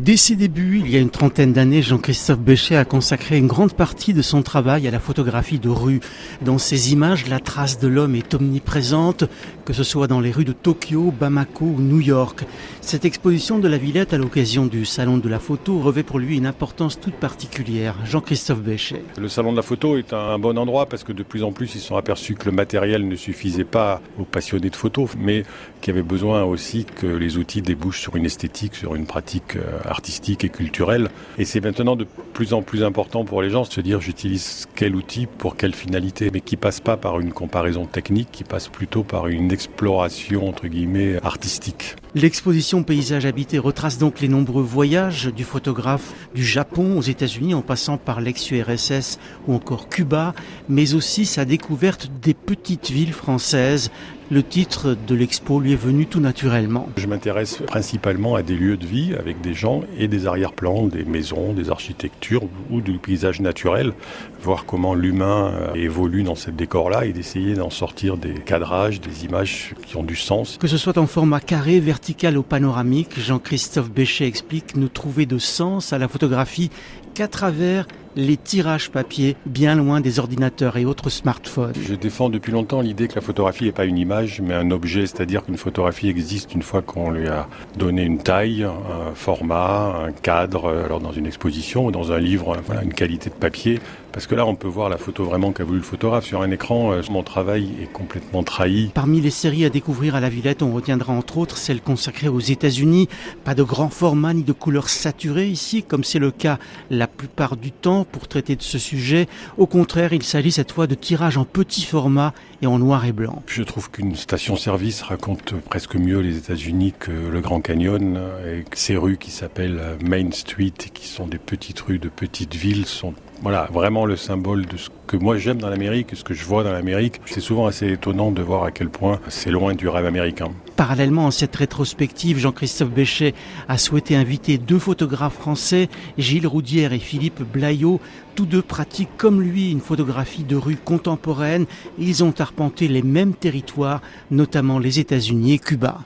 Dès ses débuts, il y a une trentaine d'années, Jean-Christophe Béchet a consacré une grande partie de son travail à la photographie de rue. Dans ses images, la trace de l'homme est omniprésente, que ce soit dans les rues de Tokyo, Bamako ou New York. Cette exposition de la Villette à l'occasion du Salon de la photo revêt pour lui une importance toute particulière. Jean-Christophe Béchet. Le Salon de la photo est un bon endroit parce que de plus en plus ils sont aperçus que le matériel ne suffisait pas aux passionnés de photo, mais qu'il y avait besoin aussi que les outils débouchent sur une esthétique, sur une pratique euh, artistique et culturelle. Et c'est maintenant de plus en plus important pour les gens de se dire j'utilise quel outil pour quelle finalité, mais qui passe pas par une comparaison technique, qui passe plutôt par une exploration entre guillemets artistique. L'exposition Paysage habité retrace donc les nombreux voyages du photographe du Japon aux États-Unis en passant par l'ex-URSS ou encore Cuba, mais aussi sa découverte des petites villes françaises le titre de l'expo lui est venu tout naturellement. Je m'intéresse principalement à des lieux de vie avec des gens et des arrière-plans, des maisons, des architectures ou du paysage naturel, voir comment l'humain euh, évolue dans ce décor-là et d'essayer d'en sortir des cadrages, des images qui ont du sens. Que ce soit en format carré, vertical ou panoramique, Jean-Christophe Béchet explique nous trouver de sens à la photographie qu'à travers les tirages papier bien loin des ordinateurs et autres smartphones. Je défends depuis longtemps l'idée que la photographie n'est pas une image mais un objet, c'est-à-dire qu'une photographie existe une fois qu'on lui a donné une taille, un format, un cadre, alors dans une exposition ou dans un livre, voilà, une qualité de papier. Parce que là, on peut voir la photo vraiment qu'a voulu le photographe sur un écran. Euh, mon travail est complètement trahi. Parmi les séries à découvrir à la Villette, on retiendra entre autres celle consacrée aux États-Unis. Pas de grand format ni de couleurs saturées ici, comme c'est le cas la plupart du temps pour traiter de ce sujet. Au contraire, il s'agit cette fois de tirages en petit format et en noir et blanc. Je trouve qu'une station-service raconte presque mieux les États-Unis que le Grand Canyon. Et ces rues qui s'appellent Main Street, qui sont des petites rues de petites villes, sont voilà, vraiment le symbole de ce que moi j'aime dans l'Amérique, ce que je vois dans l'Amérique. C'est souvent assez étonnant de voir à quel point c'est loin du rêve américain. Parallèlement à cette rétrospective, Jean-Christophe Béchet a souhaité inviter deux photographes français, Gilles Roudière et Philippe Blaillot. Tous deux pratiquent comme lui une photographie de rue contemporaine. Ils ont arpenté les mêmes territoires, notamment les États-Unis et Cuba.